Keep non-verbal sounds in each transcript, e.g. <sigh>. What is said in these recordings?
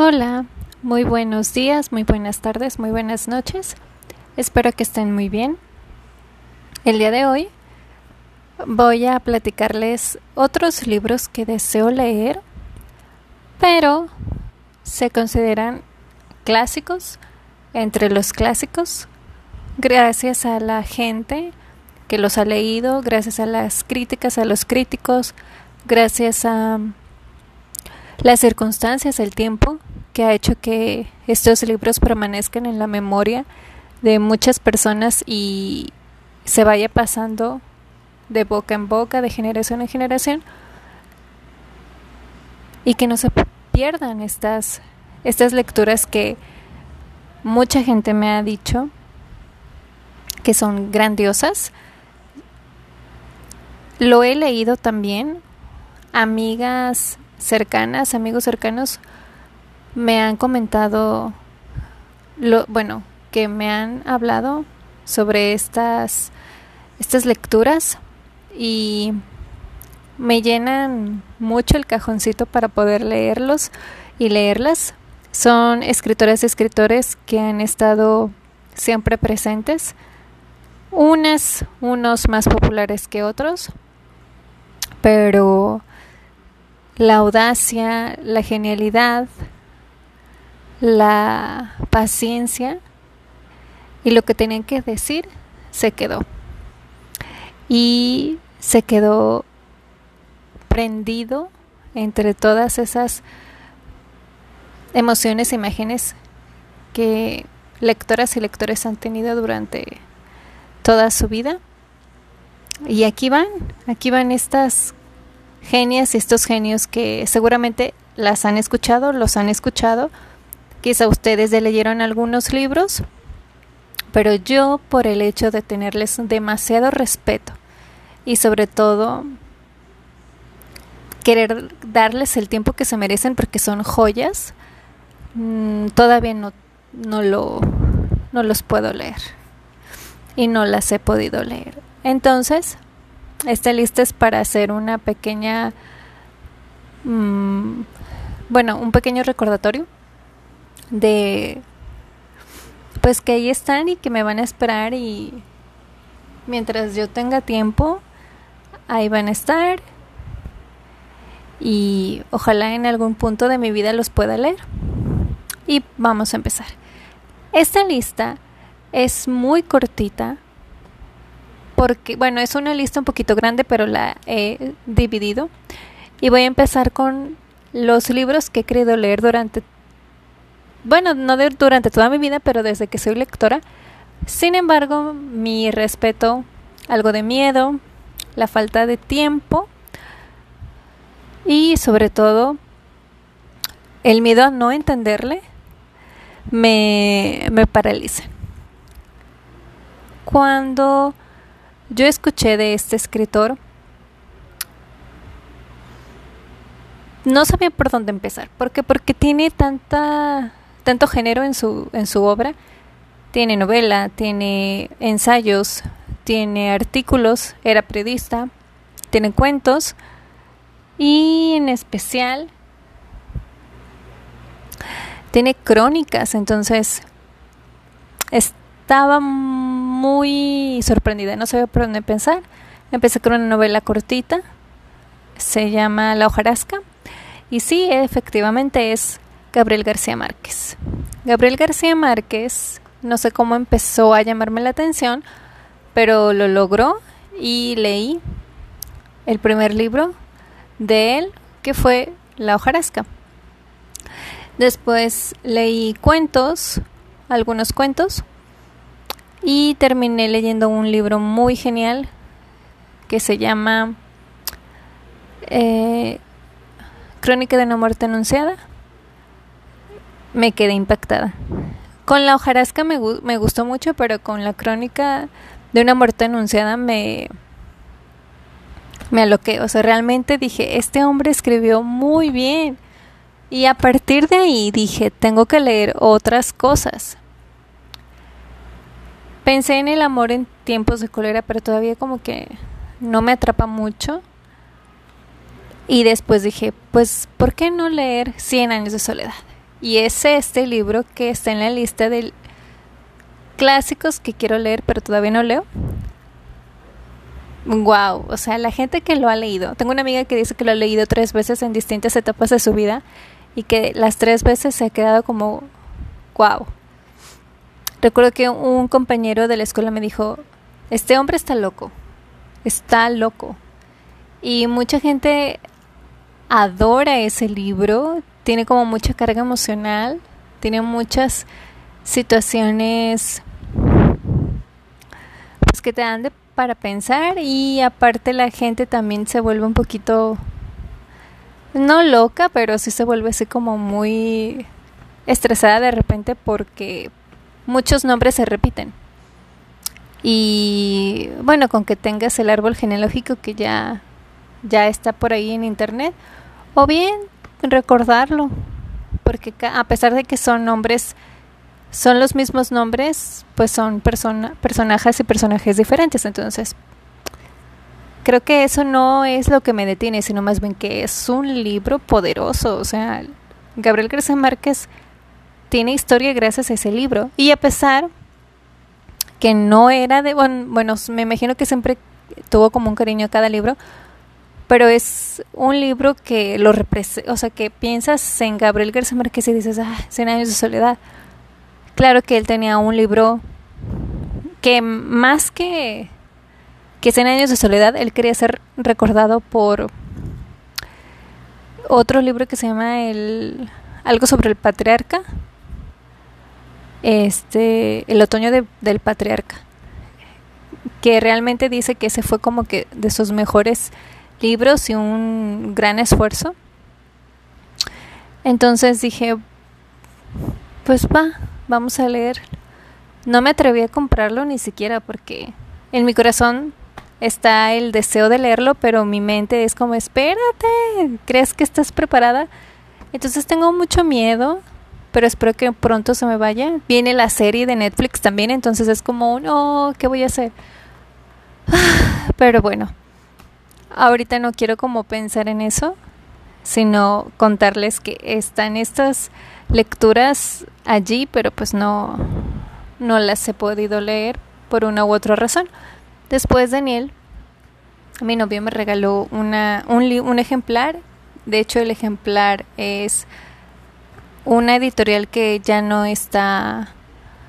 Hola, muy buenos días, muy buenas tardes, muy buenas noches. Espero que estén muy bien. El día de hoy voy a platicarles otros libros que deseo leer, pero se consideran clásicos, entre los clásicos, gracias a la gente que los ha leído, gracias a las críticas, a los críticos, gracias a las circunstancias, el tiempo que ha hecho que estos libros permanezcan en la memoria de muchas personas y se vaya pasando de boca en boca, de generación en generación, y que no se pierdan estas, estas lecturas que mucha gente me ha dicho que son grandiosas. Lo he leído también, amigas cercanas, amigos cercanos, me han comentado, lo, bueno, que me han hablado sobre estas, estas lecturas y me llenan mucho el cajoncito para poder leerlos y leerlas. Son escritoras y escritores que han estado siempre presentes, unas, unos más populares que otros, pero la audacia, la genialidad, la paciencia y lo que tenían que decir se quedó. Y se quedó prendido entre todas esas emociones e imágenes que lectoras y lectores han tenido durante toda su vida. Y aquí van, aquí van estas genias estos genios que seguramente las han escuchado, los han escuchado, Quizá ustedes ya leyeron algunos libros, pero yo por el hecho de tenerles demasiado respeto y sobre todo querer darles el tiempo que se merecen porque son joyas, mm, todavía no, no, lo, no los puedo leer y no las he podido leer. Entonces, esta lista es para hacer una pequeña, mm, bueno, un pequeño recordatorio de pues que ahí están y que me van a esperar y mientras yo tenga tiempo ahí van a estar y ojalá en algún punto de mi vida los pueda leer. Y vamos a empezar. Esta lista es muy cortita porque, bueno, es una lista un poquito grande, pero la he dividido. Y voy a empezar con los libros que he querido leer durante bueno, no durante toda mi vida, pero desde que soy lectora. Sin embargo, mi respeto, algo de miedo, la falta de tiempo y sobre todo el miedo a no entenderle me, me paraliza. Cuando yo escuché de este escritor, no sabía por dónde empezar. ¿Por qué? Porque tiene tanta tanto género en su, en su obra. Tiene novela, tiene ensayos, tiene artículos, era periodista, tiene cuentos y en especial tiene crónicas, entonces estaba muy sorprendida, no sabía por dónde pensar. Empecé con una novela cortita, se llama La hojarasca, y sí, efectivamente es Gabriel García Márquez. Gabriel García Márquez, no sé cómo empezó a llamarme la atención, pero lo logró y leí el primer libro de él, que fue La hojarasca. Después leí cuentos, algunos cuentos, y terminé leyendo un libro muy genial que se llama eh, Crónica de una muerte anunciada me quedé impactada. Con la hojarasca me, me gustó mucho, pero con la crónica de una muerte anunciada me, me aloqué. O sea, realmente dije, este hombre escribió muy bien. Y a partir de ahí dije, tengo que leer otras cosas. Pensé en el amor en tiempos de cólera, pero todavía como que no me atrapa mucho. Y después dije, pues, ¿por qué no leer Cien años de soledad? Y es este libro que está en la lista de clásicos que quiero leer, pero todavía no leo. Wow, o sea, la gente que lo ha leído. Tengo una amiga que dice que lo ha leído tres veces en distintas etapas de su vida y que las tres veces se ha quedado como wow. Recuerdo que un compañero de la escuela me dijo, este hombre está loco, está loco. Y mucha gente adora ese libro, tiene como mucha carga emocional, tiene muchas situaciones pues, que te dan para pensar y aparte la gente también se vuelve un poquito no loca, pero sí se vuelve así como muy estresada de repente porque muchos nombres se repiten. Y bueno, con que tengas el árbol genealógico que ya ya está por ahí en internet o bien recordarlo, porque a pesar de que son nombres son los mismos nombres, pues son persona, personajes y personajes diferentes, entonces creo que eso no es lo que me detiene, sino más bien que es un libro poderoso, o sea, Gabriel García Márquez tiene historia gracias a ese libro. Y a pesar que no era de, bueno, me imagino que siempre tuvo como un cariño a cada libro, pero es un libro que lo representa, o sea, que piensas en Gabriel García Márquez y dices, ah, Cien años de soledad. Claro que él tenía un libro que más que que Cien años de soledad, él quería ser recordado por otro libro que se llama el algo sobre el patriarca, este, El otoño del patriarca, que realmente dice que ese fue como que de sus mejores libros y un gran esfuerzo. Entonces dije, pues va, vamos a leer. No me atreví a comprarlo ni siquiera porque en mi corazón está el deseo de leerlo, pero mi mente es como, espérate, ¿crees que estás preparada? Entonces tengo mucho miedo pero espero que pronto se me vaya. Viene la serie de Netflix también, entonces es como, no, ¿qué voy a hacer? <sighs> Pero bueno, ahorita no quiero como pensar en eso, sino contarles que están estas lecturas allí, pero pues no, no las he podido leer por una u otra razón. Después Daniel, mi novio me regaló una, un, un ejemplar, de hecho el ejemplar es una editorial que ya no está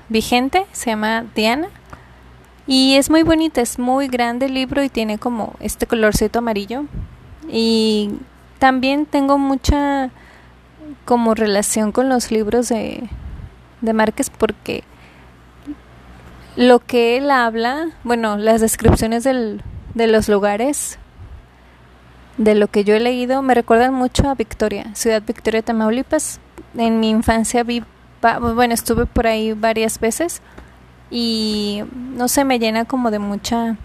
vigente, se llama Diana. Y es muy bonita, es muy grande el libro y tiene como este colorcito amarillo. Y también tengo mucha como relación con los libros de, de Márquez porque lo que él habla, bueno, las descripciones del, de los lugares, de lo que yo he leído, me recuerdan mucho a Victoria, Ciudad Victoria, Tamaulipas en mi infancia vi, bueno, estuve por ahí varias veces y no sé, me llena como de mucha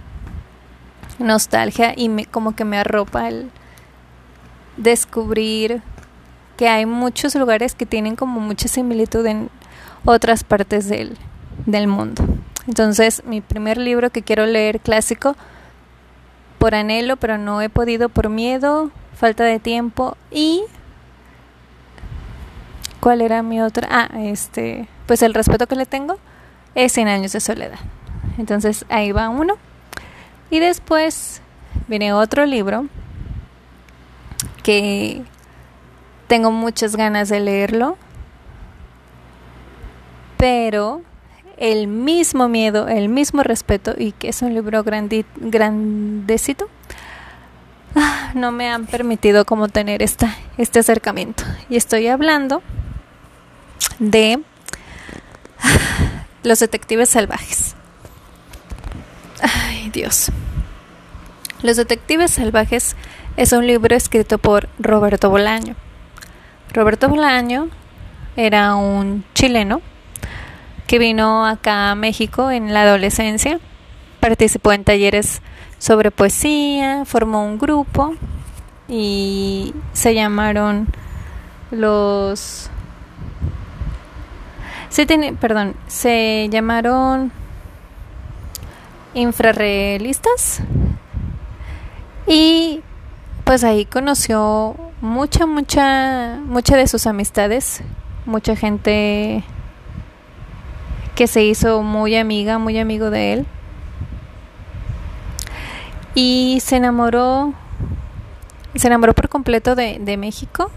nostalgia y me, como que me arropa el descubrir que hay muchos lugares que tienen como mucha similitud en otras partes del, del mundo. Entonces, mi primer libro que quiero leer clásico por anhelo, pero no he podido por miedo, falta de tiempo y ¿Cuál era mi otra? Ah, este, pues el respeto que le tengo es 100 años de soledad. Entonces ahí va uno. Y después viene otro libro que tengo muchas ganas de leerlo, pero el mismo miedo, el mismo respeto y que es un libro grandecito, ah, no me han permitido como tener esta, este acercamiento. Y estoy hablando de Los Detectives Salvajes. Ay, Dios. Los Detectives Salvajes es un libro escrito por Roberto Bolaño. Roberto Bolaño era un chileno que vino acá a México en la adolescencia, participó en talleres sobre poesía, formó un grupo y se llamaron los se perdón, se llamaron infrarrealistas y pues ahí conoció mucha, mucha, mucha de sus amistades mucha gente que se hizo muy amiga, muy amigo de él. Y se enamoró, se enamoró por completo de México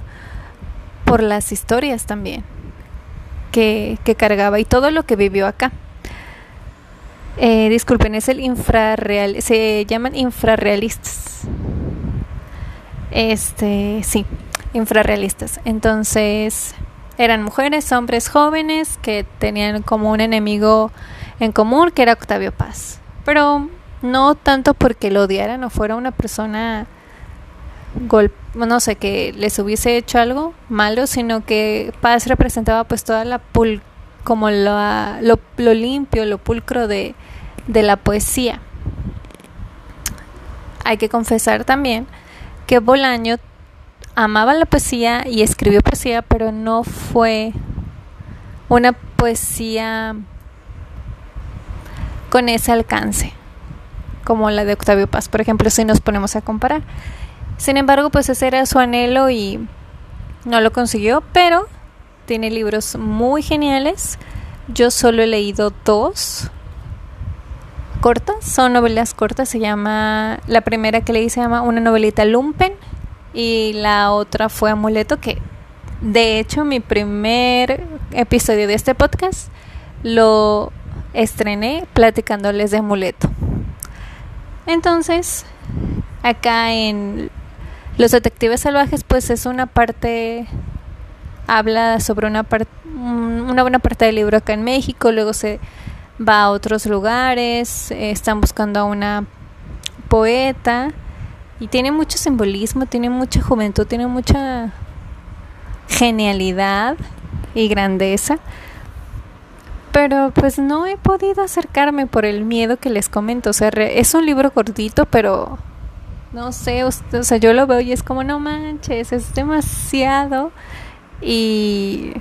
por las historias también que, cargaba y todo lo que vivió acá. Eh, disculpen, es el infrarreal, se llaman infrarrealistas. Este, sí, infrarrealistas. Entonces, eran mujeres, hombres jóvenes que tenían como un enemigo en común que era Octavio Paz. Pero no tanto porque lo odiaran o fuera una persona no sé, que les hubiese hecho algo malo, sino que Paz representaba pues toda la pul como lo, lo, limpio, lo pulcro de, de la poesía. Hay que confesar también que Bolaño amaba la poesía y escribió poesía, pero no fue una poesía con ese alcance como la de Octavio Paz, por ejemplo, si nos ponemos a comparar. Sin embargo, pues ese era su anhelo y no lo consiguió, pero tiene libros muy geniales. Yo solo he leído dos cortas, son novelas cortas, se llama, la primera que leí se llama Una novelita Lumpen y la otra fue Amuleto, que de hecho mi primer episodio de este podcast lo estrené platicándoles de Amuleto. Entonces, acá en los detectives salvajes, pues es una parte, habla sobre una, parte una buena parte del libro acá en México, luego se va a otros lugares, están buscando a una poeta y tiene mucho simbolismo, tiene mucha juventud, tiene mucha genialidad y grandeza. Pero pues no he podido acercarme por el miedo que les comento. O sea, es un libro cortito, pero no sé, o, sea, yo lo veo y es como, no manches, es demasiado. Y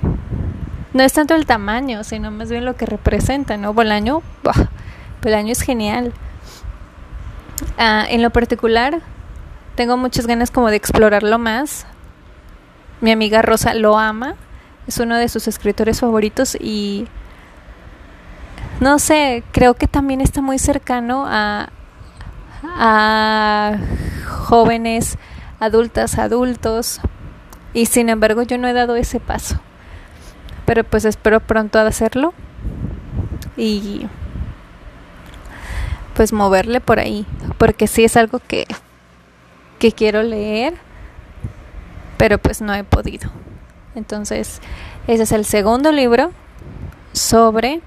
no es tanto el tamaño, sino más bien lo que representa, ¿no? Bolaño, Bolaño es genial. Ah, en lo particular, tengo muchas ganas como de explorarlo más. Mi amiga Rosa lo ama, es uno de sus escritores favoritos y no sé, creo que también está muy cercano a, a jóvenes, adultas, adultos. Y sin embargo yo no he dado ese paso. Pero pues espero pronto hacerlo. Y pues moverle por ahí. Porque sí es algo que, que quiero leer. Pero pues no he podido. Entonces, ese es el segundo libro sobre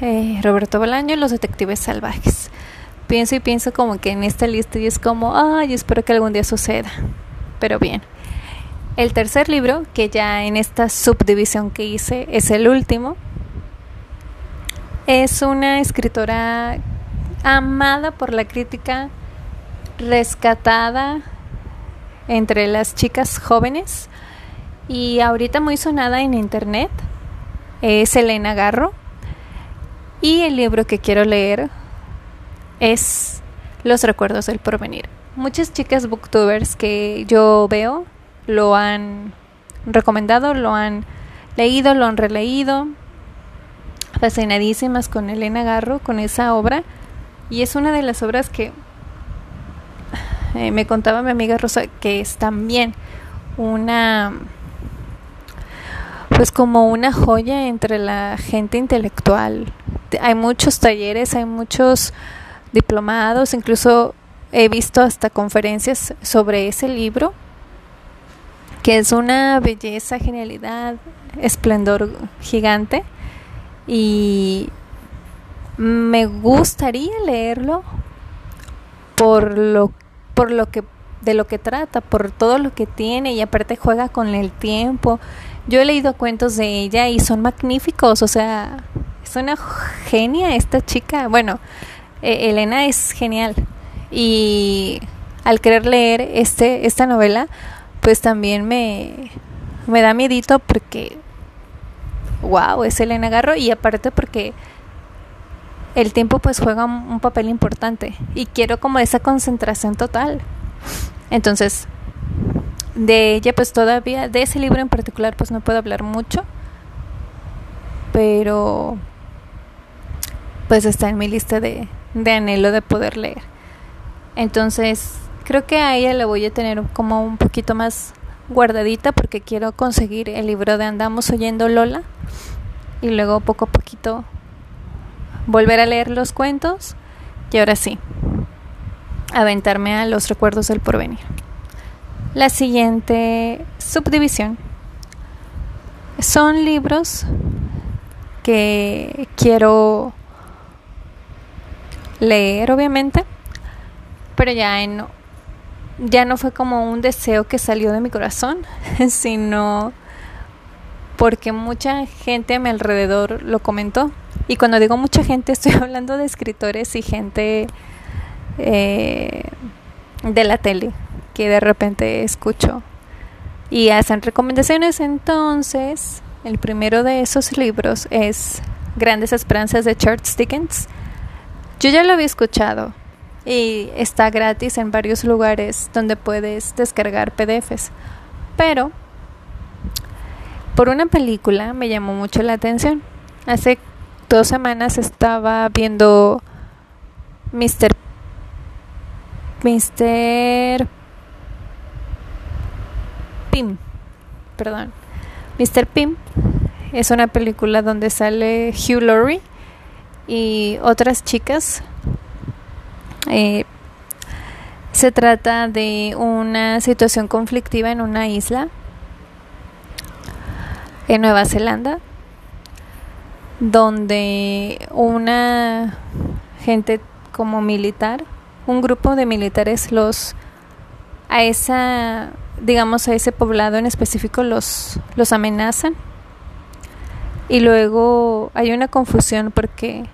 eh, Roberto Bolaño, Los Detectives Salvajes. Pienso y pienso como que en esta lista y es como, ay, espero que algún día suceda. Pero bien. El tercer libro, que ya en esta subdivisión que hice es el último, es una escritora amada por la crítica, rescatada entre las chicas jóvenes y ahorita muy sonada en internet. Es Elena Garro y el libro que quiero leer es Los recuerdos del porvenir. Muchas chicas booktubers que yo veo lo han recomendado, lo han leído, lo han releído. Fascinadísimas con Elena Garro, con esa obra. Y es una de las obras que eh, me contaba mi amiga Rosa que es también una pues como una joya entre la gente intelectual hay muchos talleres, hay muchos diplomados, incluso he visto hasta conferencias sobre ese libro, que es una belleza, genialidad, esplendor gigante y me gustaría leerlo por lo por lo que de lo que trata, por todo lo que tiene y aparte juega con el tiempo. Yo he leído cuentos de ella y son magníficos, o sea, es una genia esta chica. Bueno, e, Elena es genial. Y al querer leer este, esta novela, pues también me, me da miedito porque, wow, es Elena Garro y aparte porque el tiempo pues juega un papel importante y quiero como esa concentración total. Entonces, de ella pues todavía, de ese libro en particular pues no puedo hablar mucho, pero pues está en mi lista de, de anhelo de poder leer. Entonces creo que a ella la voy a tener como un poquito más guardadita porque quiero conseguir el libro de Andamos oyendo Lola y luego poco a poquito volver a leer los cuentos y ahora sí, aventarme a los recuerdos del porvenir. La siguiente subdivisión son libros que quiero leer, obviamente, pero ya en ya no fue como un deseo que salió de mi corazón, <laughs> sino porque mucha gente a mi alrededor lo comentó. Y cuando digo mucha gente, <laughs> estoy hablando de escritores y gente eh, de la tele que de repente escucho y hacen recomendaciones. Entonces, el primero de esos libros es Grandes Esperanzas de Charles Dickens. Yo ya lo había escuchado y está gratis en varios lugares donde puedes descargar PDFs. Pero por una película me llamó mucho la atención. Hace dos semanas estaba viendo Mr. Mr. Pim. Perdón. Mr. Pim es una película donde sale Hugh Laurie y otras chicas eh, se trata de una situación conflictiva en una isla en Nueva Zelanda donde una gente como militar, un grupo de militares los a esa digamos a ese poblado en específico los los amenazan. Y luego hay una confusión porque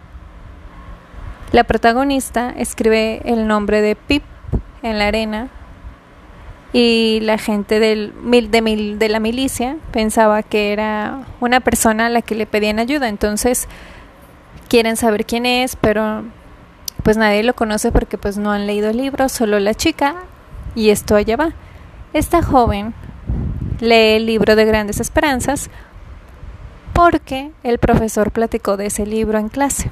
la protagonista escribe el nombre de Pip en la arena y la gente del, de, de la milicia pensaba que era una persona a la que le pedían ayuda. Entonces quieren saber quién es, pero pues nadie lo conoce porque pues no han leído el libro, solo la chica y esto allá va. Esta joven lee el libro de Grandes Esperanzas porque el profesor platicó de ese libro en clase.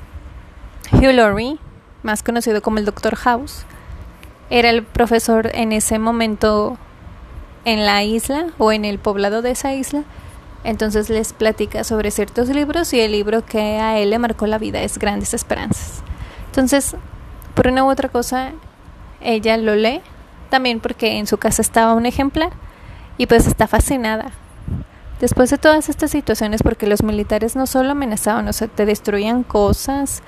Hugh Laurie, más conocido como el Dr. House, era el profesor en ese momento en la isla o en el poblado de esa isla. Entonces les platica sobre ciertos libros y el libro que a él le marcó la vida es Grandes Esperanzas. Entonces, por una u otra cosa, ella lo lee, también porque en su casa estaba un ejemplar y pues está fascinada. Después de todas estas situaciones, porque los militares no solo amenazaban, o sea, te destruían cosas,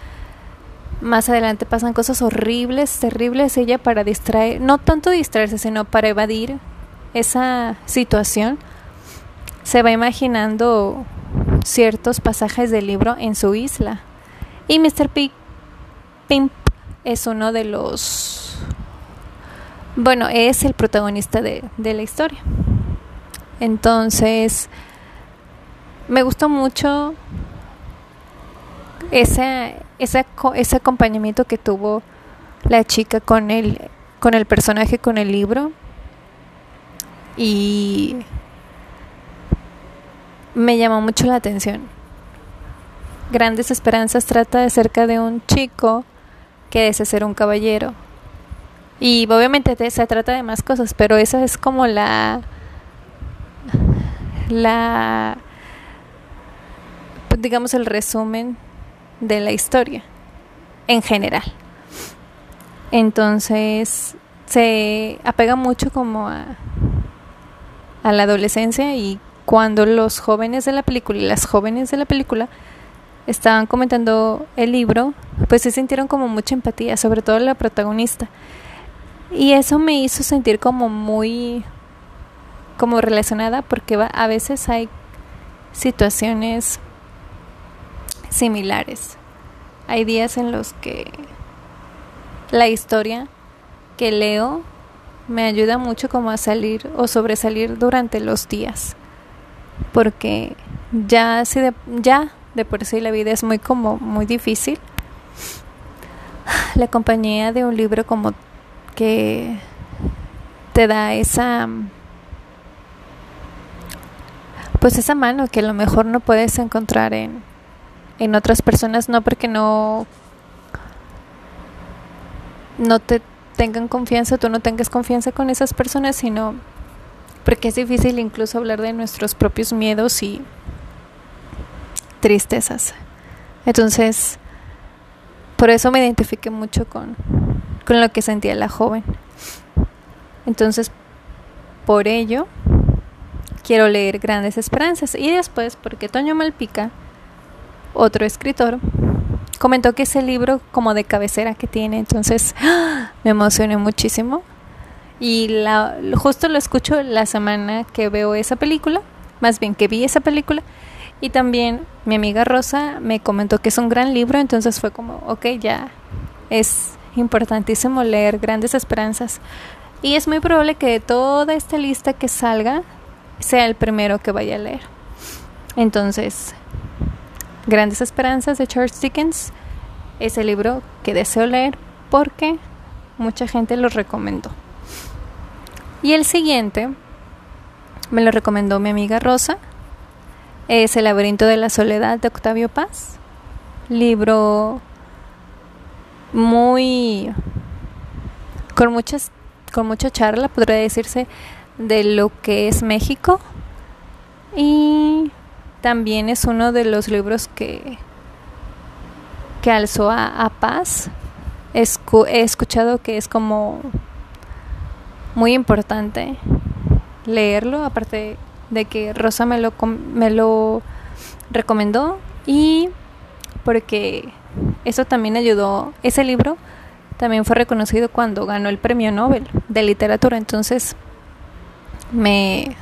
más adelante pasan cosas horribles, terribles, ella para distraer, no tanto distraerse, sino para evadir esa situación, se va imaginando ciertos pasajes del libro en su isla. Y Mr. Pimp es uno de los... Bueno, es el protagonista de, de la historia. Entonces, me gustó mucho ese, ese, ese acompañamiento que tuvo la chica con el, con el personaje, con el libro. Y me llamó mucho la atención. Grandes Esperanzas trata acerca de un chico que desea ser un caballero. Y obviamente se trata de más cosas, pero esa es como la la digamos el resumen de la historia en general. Entonces se apega mucho como a, a la adolescencia y cuando los jóvenes de la película y las jóvenes de la película estaban comentando el libro, pues se sintieron como mucha empatía, sobre todo la protagonista. Y eso me hizo sentir como muy como relacionada porque a veces hay situaciones similares. Hay días en los que la historia que leo me ayuda mucho como a salir o sobresalir durante los días. Porque ya si de, ya de por sí la vida es muy como muy difícil. La compañía de un libro como que te da esa pues esa mano que a lo mejor no puedes encontrar en, en otras personas, no porque no no te tengan confianza, tú no tengas confianza con esas personas, sino porque es difícil incluso hablar de nuestros propios miedos y tristezas. Entonces, por eso me identifiqué mucho con, con lo que sentía la joven. Entonces, por ello, quiero leer Grandes Esperanzas. Y después, porque Toño Malpica, otro escritor, comentó que es el libro como de cabecera que tiene. Entonces, <gasps> me emocioné muchísimo. Y la, justo lo escucho la semana que veo esa película, más bien que vi esa película. Y también mi amiga Rosa me comentó que es un gran libro, entonces fue como, ok, ya es importantísimo leer Grandes Esperanzas. Y es muy probable que de toda esta lista que salga sea el primero que vaya a leer. Entonces, Grandes Esperanzas de Charles Dickens es el libro que deseo leer porque mucha gente lo recomendó. Y el siguiente me lo recomendó mi amiga Rosa. Es El laberinto de la soledad de Octavio Paz. Libro muy con muchas con mucha charla, podría decirse, de lo que es México. Y también es uno de los libros que que alzó a, Paz. he escuchado que es como muy importante leerlo, aparte de que Rosa me lo, me lo recomendó y porque eso también ayudó, ese libro también fue reconocido cuando ganó el premio Nobel de literatura, entonces me,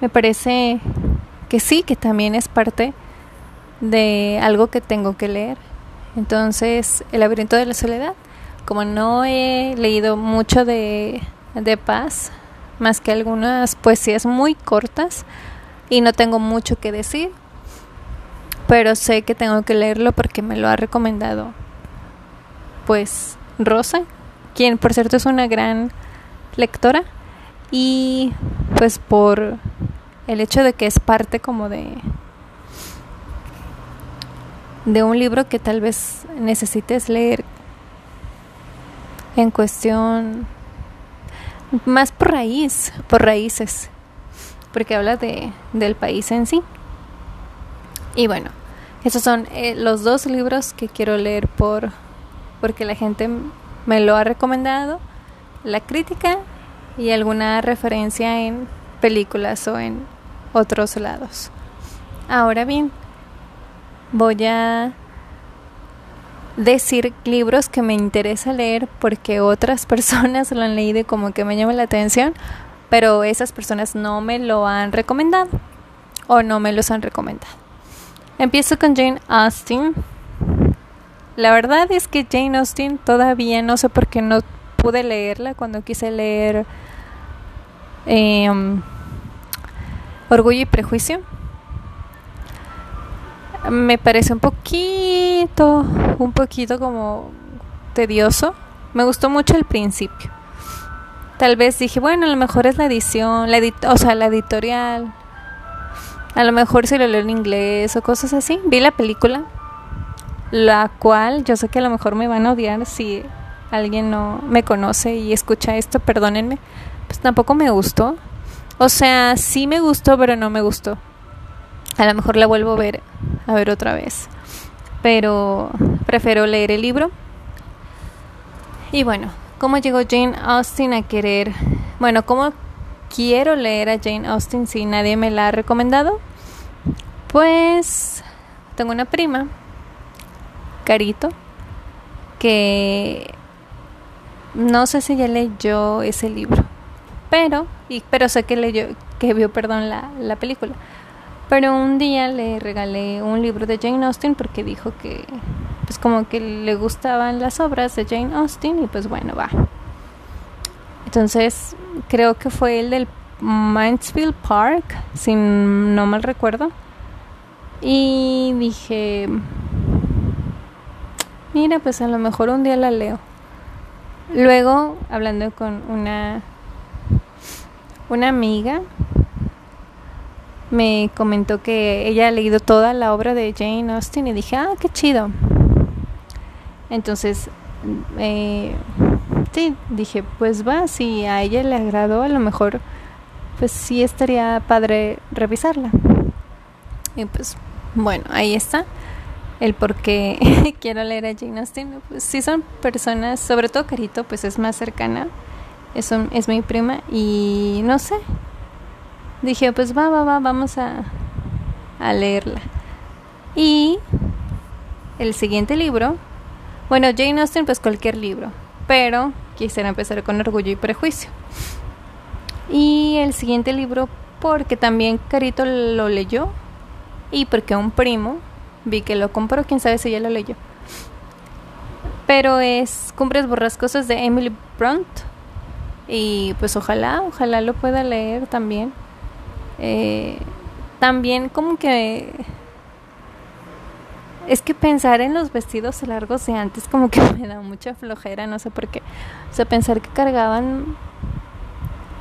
me parece que sí, que también es parte de algo que tengo que leer. Entonces, El laberinto de la soledad, como no he leído mucho de de paz, más que algunas poesías muy cortas y no tengo mucho que decir, pero sé que tengo que leerlo porque me lo ha recomendado pues Rosa, quien por cierto es una gran lectora y pues por el hecho de que es parte como de de un libro que tal vez necesites leer en cuestión más por raíz, por raíces, porque habla de, del país en sí. Y bueno, esos son eh, los dos libros que quiero leer por porque la gente me lo ha recomendado, la crítica y alguna referencia en películas o en otros lados. Ahora bien, voy a decir libros que me interesa leer porque otras <laughs> personas lo han leído y como que me llama la atención, pero esas personas no me lo han recomendado o no me los han recomendado. Empiezo con Jane Austen. La verdad es que Jane Austen todavía no sé por qué no pude leerla cuando quise leer em, Orgullo y Prejuicio me parece un poquito, un poquito como tedioso. Me gustó mucho el principio. Tal vez dije, bueno, a lo mejor es la edición, la o sea, la editorial. A lo mejor si lo leo en inglés o cosas así. Vi la película, la cual yo sé que a lo mejor me van a odiar si alguien no me conoce y escucha esto, perdónenme. Pues tampoco me gustó. O sea, sí me gustó, pero no me gustó. A lo mejor la vuelvo a ver, a ver otra vez. Pero prefiero leer el libro. Y bueno, ¿cómo llegó Jane Austen a querer? Bueno, ¿cómo quiero leer a Jane Austen si nadie me la ha recomendado? Pues tengo una prima, Carito, que no sé si ya leyó ese libro, pero, y, pero sé que leyó, que vio, perdón, la, la película. Pero un día le regalé un libro de Jane Austen porque dijo que pues como que le gustaban las obras de Jane Austen y pues bueno, va. Entonces, creo que fue el del Mansfield Park, si no mal recuerdo. Y dije, mira, pues a lo mejor un día la leo. Luego, hablando con una una amiga me comentó que ella ha leído toda la obra de Jane Austen y dije, ah, qué chido. Entonces, eh, sí, dije, pues va, si a ella le agradó, a lo mejor, pues sí estaría padre revisarla. Y pues, bueno, ahí está el por qué <laughs> quiero leer a Jane Austen. Pues sí son personas, sobre todo Carito, pues es más cercana, es, es mi prima y no sé, dije, pues va, va, va, vamos a, a leerla. Y el siguiente libro, bueno, Jane Austen, pues cualquier libro, pero quisiera empezar con Orgullo y Prejuicio. Y el siguiente libro, porque también Carito lo leyó y porque un primo vi que lo compró, quién sabe si ya lo leyó. Pero es Cumbres Borrascosas de Emily Brunt. Y pues ojalá, ojalá lo pueda leer también. Eh, también como que es que pensar en los vestidos largos de antes como que <laughs> me da mucha flojera, no sé por qué. O sea, pensar que cargaban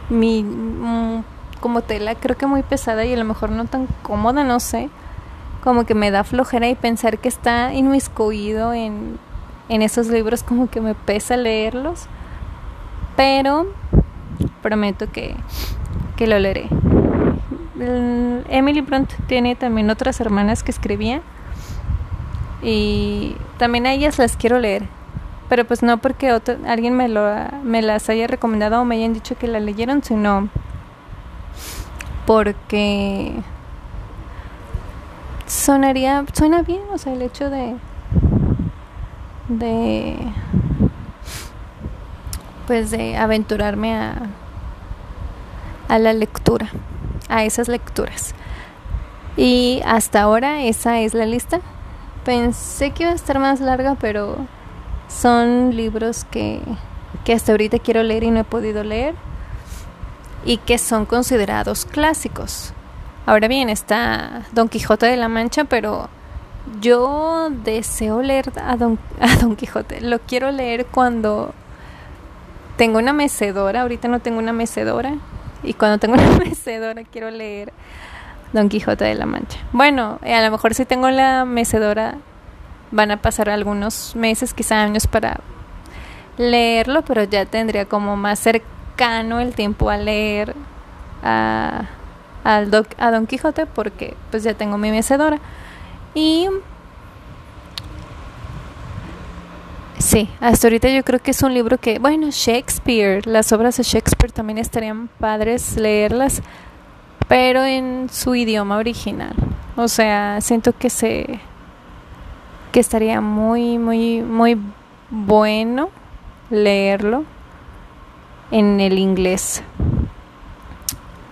mi mm, como tela creo que muy pesada y a lo mejor no tan cómoda, no sé. Como que me da flojera y pensar que está inmiscuido en, en esos libros como que me pesa leerlos. Pero prometo que, que lo leeré. Emily Brunt tiene también otras hermanas que escribían y también a ellas las quiero leer pero pues no porque alguien me lo me las haya recomendado o me hayan dicho que la leyeron sino porque sonaría suena bien o sea el hecho de de pues de aventurarme a a la lectura a esas lecturas. Y hasta ahora esa es la lista. Pensé que iba a estar más larga, pero son libros que, que hasta ahorita quiero leer y no he podido leer y que son considerados clásicos. Ahora bien, está Don Quijote de la Mancha, pero yo deseo leer a Don, <laughs> a Don Quijote. Lo quiero leer cuando tengo una mecedora. Ahorita no tengo una mecedora. Y cuando tengo una <laughs> mecedora quiero leer Don Quijote de la Mancha. Bueno, eh, a lo mejor si tengo la mecedora van a pasar algunos meses, quizá años para leerlo, pero ya tendría como más cercano el tiempo a leer a, a Don Quijote porque pues ya tengo mi mecedora. Y Sí, hasta ahorita yo creo que es un libro que, bueno, Shakespeare, las obras de Shakespeare también estarían padres leerlas, pero en su idioma original. O sea, siento que se que estaría muy muy muy bueno leerlo en el inglés.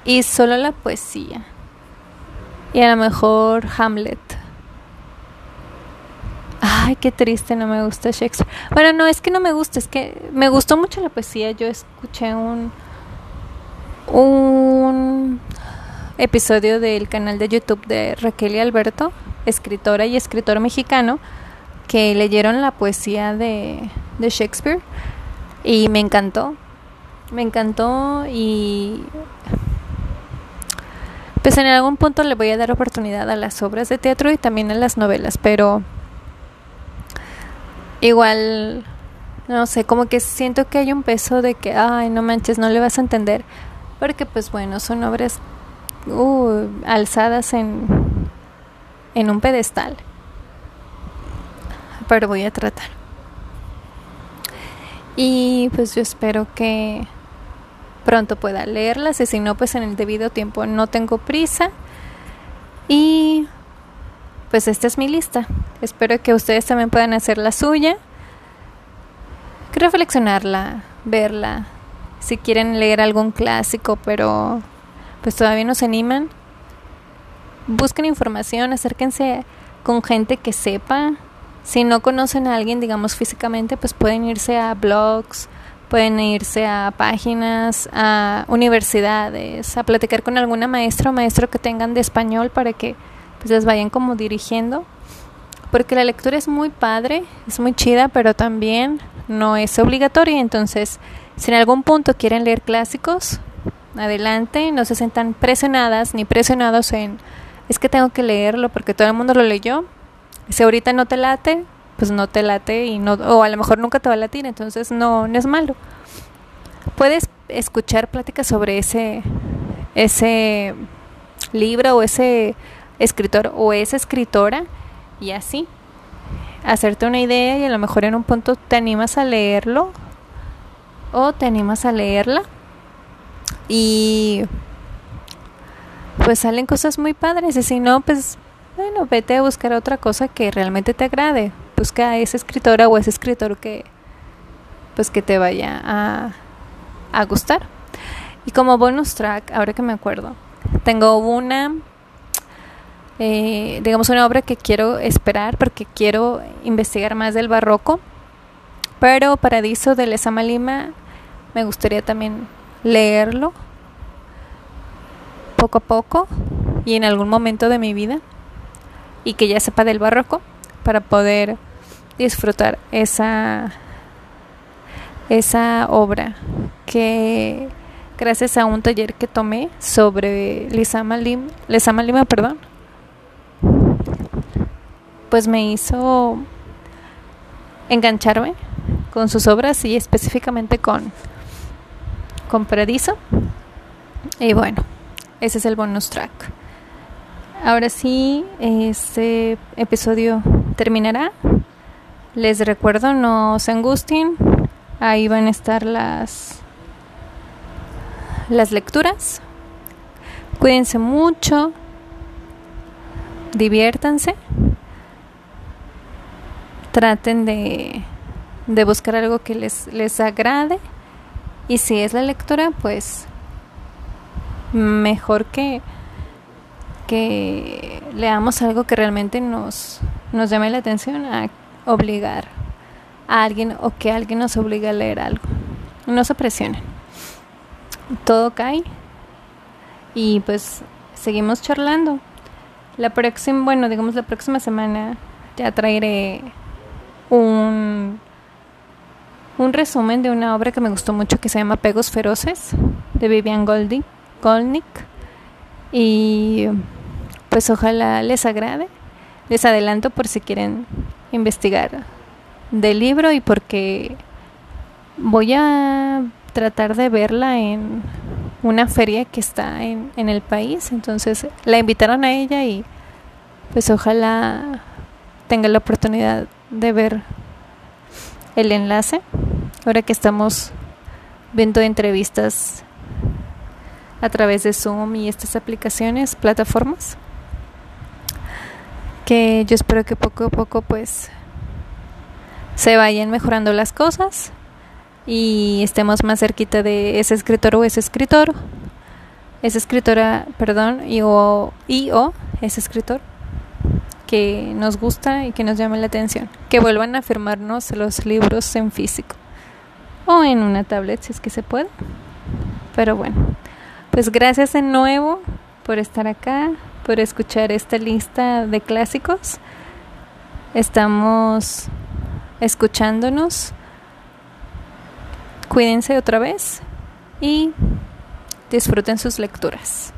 Y solo la poesía. Y a lo mejor Hamlet Ay, qué triste, no me gusta Shakespeare. Bueno, no, es que no me gusta, es que me gustó mucho la poesía. Yo escuché un un episodio del canal de YouTube de Raquel y Alberto, escritora y escritor mexicano, que leyeron la poesía de, de Shakespeare y me encantó. Me encantó y pues en algún punto le voy a dar oportunidad a las obras de teatro y también a las novelas, pero igual, no sé, como que siento que hay un peso de que, ay, no manches, no le vas a entender. Porque pues bueno, son obras uh, alzadas en, en un pedestal. Pero voy a tratar. Y pues yo espero que pronto pueda leerlas y si no, pues en el debido tiempo no tengo prisa. Y pues esta es mi lista. Espero que ustedes también puedan hacer la suya. Reflexionarla, verla. Si quieren leer algún clásico, pero pues todavía no se animan, busquen información, acérquense con gente que sepa. Si no conocen a alguien, digamos físicamente, pues pueden irse a blogs, pueden irse a páginas, a universidades, a platicar con alguna maestra o maestro que tengan de español para que pues les vayan como dirigiendo. Porque la lectura es muy padre, es muy chida, pero también no es obligatoria. Entonces, si en algún punto quieren leer clásicos, adelante, no se sientan presionadas ni presionados en es que tengo que leerlo porque todo el mundo lo leyó. Si ahorita no te late, pues no te late y no o a lo mejor nunca te va a latir, entonces no no es malo. Puedes escuchar pláticas sobre ese ese libro o ese escritor o esa escritora y así. Hacerte una idea y a lo mejor en un punto te animas a leerlo o te animas a leerla. Y pues salen cosas muy padres y si no pues bueno vete a buscar otra cosa que realmente te agrade. Busca a esa escritora o ese escritor que pues que te vaya a, a gustar. Y como bonus track ahora que me acuerdo tengo una eh, digamos una obra que quiero esperar porque quiero investigar más del barroco pero Paradiso de Lezama Lima me gustaría también leerlo poco a poco y en algún momento de mi vida y que ya sepa del barroco para poder disfrutar esa esa obra que gracias a un taller que tomé sobre Lezama Lima, Lima, perdón, pues me hizo engancharme con sus obras y específicamente con con Paradiso. Y bueno, ese es el bonus track. Ahora sí, este episodio terminará. Les recuerdo, no se angustien. Ahí van a estar las las lecturas. Cuídense mucho. Diviértanse. Traten de, de buscar algo que les, les agrade. Y si es la lectura, pues mejor que, que leamos algo que realmente nos, nos llame la atención a obligar a alguien o que alguien nos obligue a leer algo. No se presionen. Todo cae y pues seguimos charlando. La próxima, bueno, digamos la próxima semana ya traeré un un resumen de una obra que me gustó mucho que se llama Pegos Feroces de Vivian Golding, Goldnick y pues ojalá les agrade. Les adelanto por si quieren investigar del libro y porque voy a tratar de verla en una feria que está en, en el país. Entonces la invitaron a ella y pues ojalá tenga la oportunidad de ver el enlace. Ahora que estamos viendo entrevistas a través de Zoom y estas aplicaciones, plataformas, que yo espero que poco a poco pues se vayan mejorando las cosas y estemos más cerquita de ese escritor o ese escritor, esa escritora, perdón, y o, y o ese escritor que nos gusta y que nos llame la atención. Que vuelvan a firmarnos los libros en físico o en una tablet si es que se puede. Pero bueno, pues gracias de nuevo por estar acá, por escuchar esta lista de clásicos. Estamos escuchándonos. Cuídense otra vez y disfruten sus lecturas.